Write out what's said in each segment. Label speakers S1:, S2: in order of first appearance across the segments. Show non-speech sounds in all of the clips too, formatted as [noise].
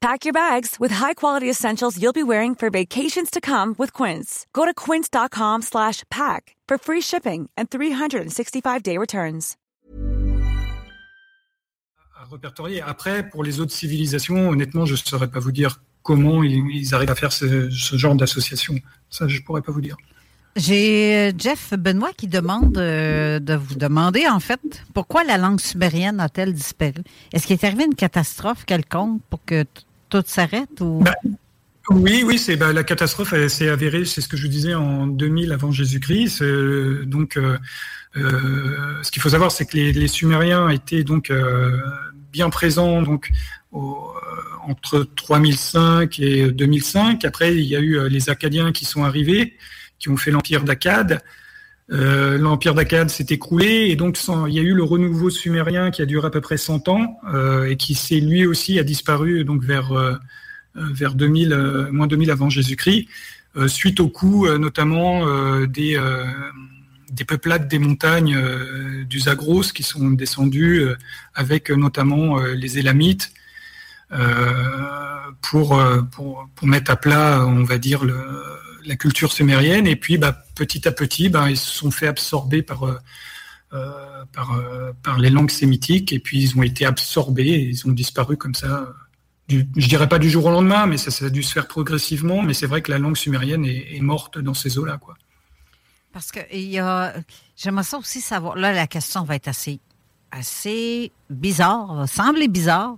S1: Pack your bags with high-quality essentials you'll be wearing for vacations to come with Quince. Go to quince.com/pack for free shipping and 365-day returns.
S2: À répertorier. Après, pour les autres civilisations, honnêtement, je ne saurais pas vous dire comment ils, ils arrivent à faire ce, ce genre d'association. Ça, je pourrais pas vous dire.
S3: J'ai euh, Jeff Benoît qui demande euh, de vous demander, en fait, pourquoi la langue sumérienne a-t-elle disparu? Est-ce qu'il est arrivé une catastrophe quelconque pour que tout s'arrête? Ou...
S2: Bah, oui, oui, c'est bah, la catastrophe s'est avérée, c'est ce que je vous disais en 2000 avant Jésus-Christ. C'est, Donc, euh, euh, ce qu'il faut savoir, c'est que les, Sumériens étaient donc euh, bien présents donc euh, entre 3005 et 2005. Après, il y a eu euh, les Akkadiens qui sont arrivés, qui ont fait l'empire d'Akkad. Euh, l'empire d'Akkad s'est écroulé et donc il y a eu le renouveau sumérien qui a duré à peu près 100 ans euh, et qui lui aussi a disparu donc vers euh, vers 2000 euh, moins 2000 avant Jésus-Christ suite au coup notamment des des peuplades des montagnes du Zagros qui sont descendus euh, avec notamment les Élamites pour, pour pour mettre à plat on va dire le, la culture sumérienne et puis bah, petit à petit bah, ils se sont fait absorber par euh, euh, euh, par les langues sémitiques et puis ils ont été absorbés et ils ont disparu comme ça du, je dirais pas du jour au lendemain mais ça, a dû se faire progressivement mais c'est vrai que la langue sumérienne est, morte dans ces eaux là quoi
S3: Parce que il y a. J'aimerais ça aussi savoir. Là, la question va être assez, assez bizarre, va sembler bizarre.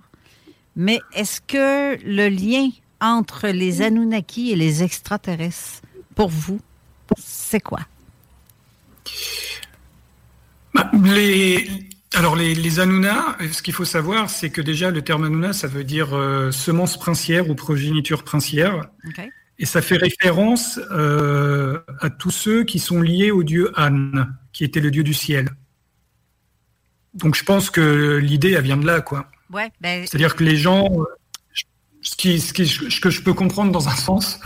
S3: Mais est-ce que le lien entre les Anunnaki et les extraterrestres, pour vous, c'est quoi?
S2: Bah, les, alors les, les ce qu'il faut savoir, c'est que déjà le terme Anuna, ça veut dire euh, semence princière ou progéniture princière, et ça fait référence euh, à tous ceux qui sont liés au dieu An, qui était le dieu du ciel. Donc je pense que l'idée, elle vient de là, quoi.
S3: Ouais, ben,
S2: C'est-à-dire que les gens, ce, qui, ce, qui, ce que je peux comprendre dans un sens,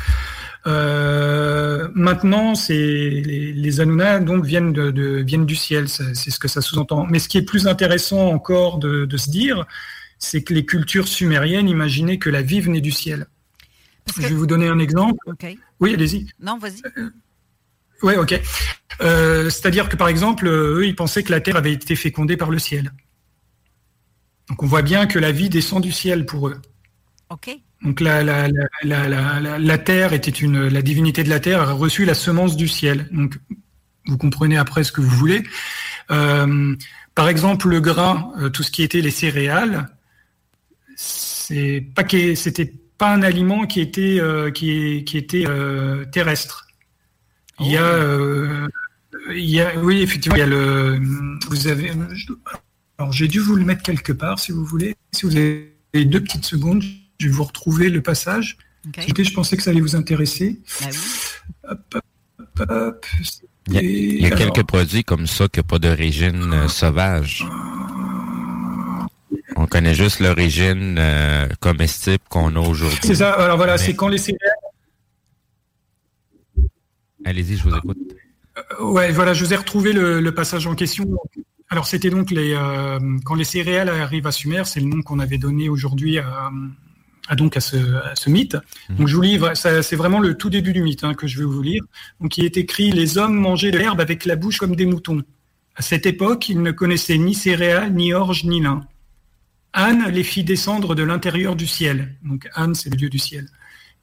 S2: euh, maintenant, c'est les, les donc viennent de, de- viennent du ciel, c'est ce que ça sous-entend. Mais ce qui est plus intéressant encore de, de se dire, c'est que les cultures sumériennes imaginaient que la vie venait du ciel. Je vais vous donner un exemple. Oui, allez-y.
S3: Non, vas-y.
S2: Oui, ok. Euh, C'est-à-dire que par exemple, eux, ils pensaient que la Terre avait été fécondée par le ciel. Donc on voit bien que la vie descend du ciel pour eux.
S3: OK.
S2: Donc la, terre était une la divinité de la terre a reçu la semence du ciel. Donc vous comprenez après ce que vous voulez. Euh, par exemple le grain, euh, tout ce qui était les céréales, c'est pas c'était pas un aliment qui était euh, qui, qui était euh, terrestre. Il y a euh, il y a oui effectivement il y a le vous avez alors j'ai dû vous le mettre quelque part si vous voulez si vous avez deux petites secondes je vais vous retrouver le passage. Je pensais que ça allait vous intéresser.
S3: Oui.
S2: Hop, hop, hop.
S4: Il y a, il y a
S2: Alors,
S4: quelques produits comme ça qui n'ont pas d'origine euh, sauvage. On connaît juste l'origine euh, comestible qu'on a aujourd'hui.
S2: C'est ça. Alors voilà,
S4: Mais-
S2: c'est quand les céréales.
S4: Allez-y, je vous écoute.
S2: euh, Ouais, voilà, je vous ai retrouvé le, le passage en question. Alors c'était donc les euh, quand les céréales arrivent à Sumer, c'est le nom qu'on avait donné aujourd'hui à, à donc à ce, à ce mythe. Donc je vous livre, c'est vraiment le tout début du mythe hein, que je vais vous lire. Donc il est écrit les hommes mangeaient de l'herbe avec la bouche comme des moutons. À cette époque, ils ne connaissaient ni céréales, ni orge, ni lin. Anne les fit descendre de l'intérieur du ciel. Donc Anne, c'est le dieu du ciel.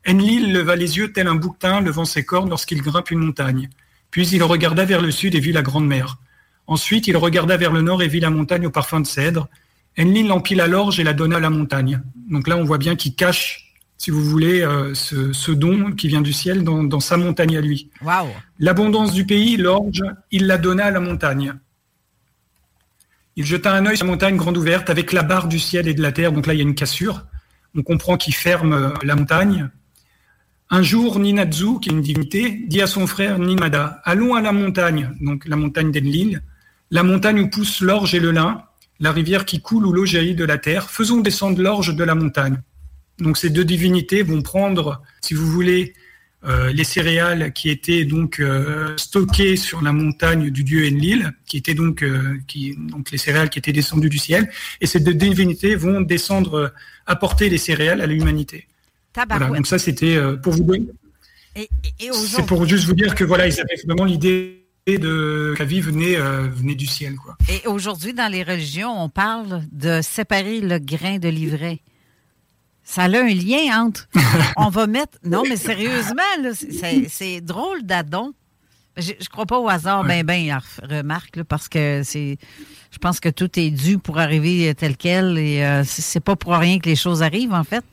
S2: Enlil leva les yeux tel un bouquetin levant ses cornes lorsqu'il grimpe une montagne. Puis il regarda vers le sud et vit la grande mer. Ensuite, il regarda vers le nord et vit la montagne au parfum de cèdre. Enlil l'emplit la l'orge et la donna à la montagne. Donc là, on voit bien qu'il cache, si vous voulez, euh, ce, ce, don qui vient du ciel dans, dans sa montagne à lui.
S3: Wow.
S2: L'abondance du pays, l'orge, il la donna à la montagne. Il jeta un œil sur la montagne grande ouverte avec la barre du ciel et de la terre. Donc là, il y a une cassure. On comprend qu'il ferme euh, la montagne. Un jour, Ninadzu, qui est une divinité, dit à son frère Nimada, allons à la montagne, donc la montagne d'Enlil, la montagne où poussent l'orge et le lin, la rivière qui coule où l'eau jaillit de la terre. Faisons descendre l'orge de la montagne. Donc ces deux divinités vont prendre, si vous voulez, euh, les céréales qui étaient donc euh, stockées sur la montagne du dieu Enlil, qui étaient donc, euh, qui, donc les céréales qui étaient descendues du ciel, et ces deux divinités vont descendre, apporter les céréales à l'humanité. Voilà, donc ça c'était pour vous donner. C'est pour juste vous dire que voilà, ils avaient vraiment l'idée de la vie venait, venait du ciel. Quoi.
S3: Et aujourd'hui, dans les religions, on parle de séparer le grain de l'ivraie. Ça a un lien entre. [laughs] on va mettre. Non, mais sérieusement, c'est drôle d'adon. Je, je crois pas au hasard, ben, ben, remarque, là, parce que c'est. Je pense que tout est dû pour arriver tel quel et euh, c'est pas pour rien que les choses arrivent, en fait.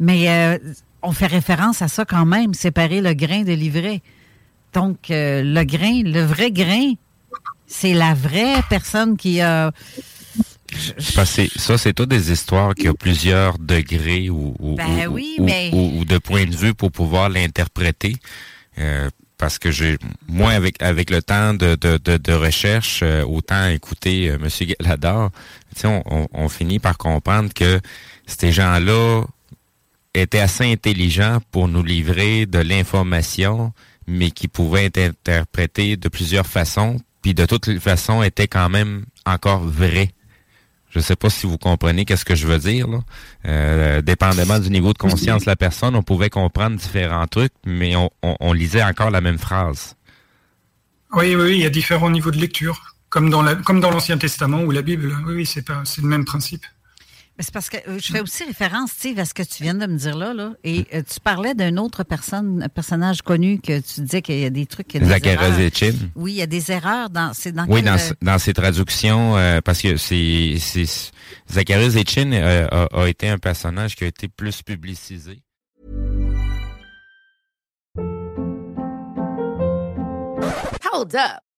S3: Mais euh, on fait référence à ça quand même, séparer le grain de l'ivraie. Donc, euh, le grain, le vrai grain, c'est la vraie personne qui a
S4: ça, c'est tout des histoires qui ont plusieurs degrés ou, ou,
S3: ben
S4: ou, de points de vue pour pouvoir l'interpréter. Euh, parce que j'ai, moi, avec avec le temps de, de, de, recherche, euh, autant écouter euh, M. Galador, on, on, finit par comprendre que ces gens-là étaient assez intelligents pour nous livrer de l'information, mais qui pouvaient être interprétées de plusieurs façons, puis de toutes les façons étaient quand même encore vraies. Je ne sais pas si vous comprenez qu'est-ce que je veux dire. Là. Euh, dépendamment du niveau de conscience de la personne, on pouvait comprendre différents trucs, mais on, on, lisait encore la même phrase.
S2: Oui, oui, il y a différents niveaux de lecture, comme dans l'Ancien Testament ou la Bible. Oui, oui, c'est le même principe.
S3: C'est parce que euh, je fais aussi référence, Steve, à ce que tu viens de me dire là. là et euh, tu parlais d'un autre personne, un personnage connu que tu disais qu'il y a des trucs.
S4: Zetchin.
S3: Oui, il y a des erreurs dans.
S4: dans oui, dans, dans ses traductions, euh, parce que c'est. Zachary Zetchin a, a été un personnage qui a été plus publicisé.
S5: Hold up.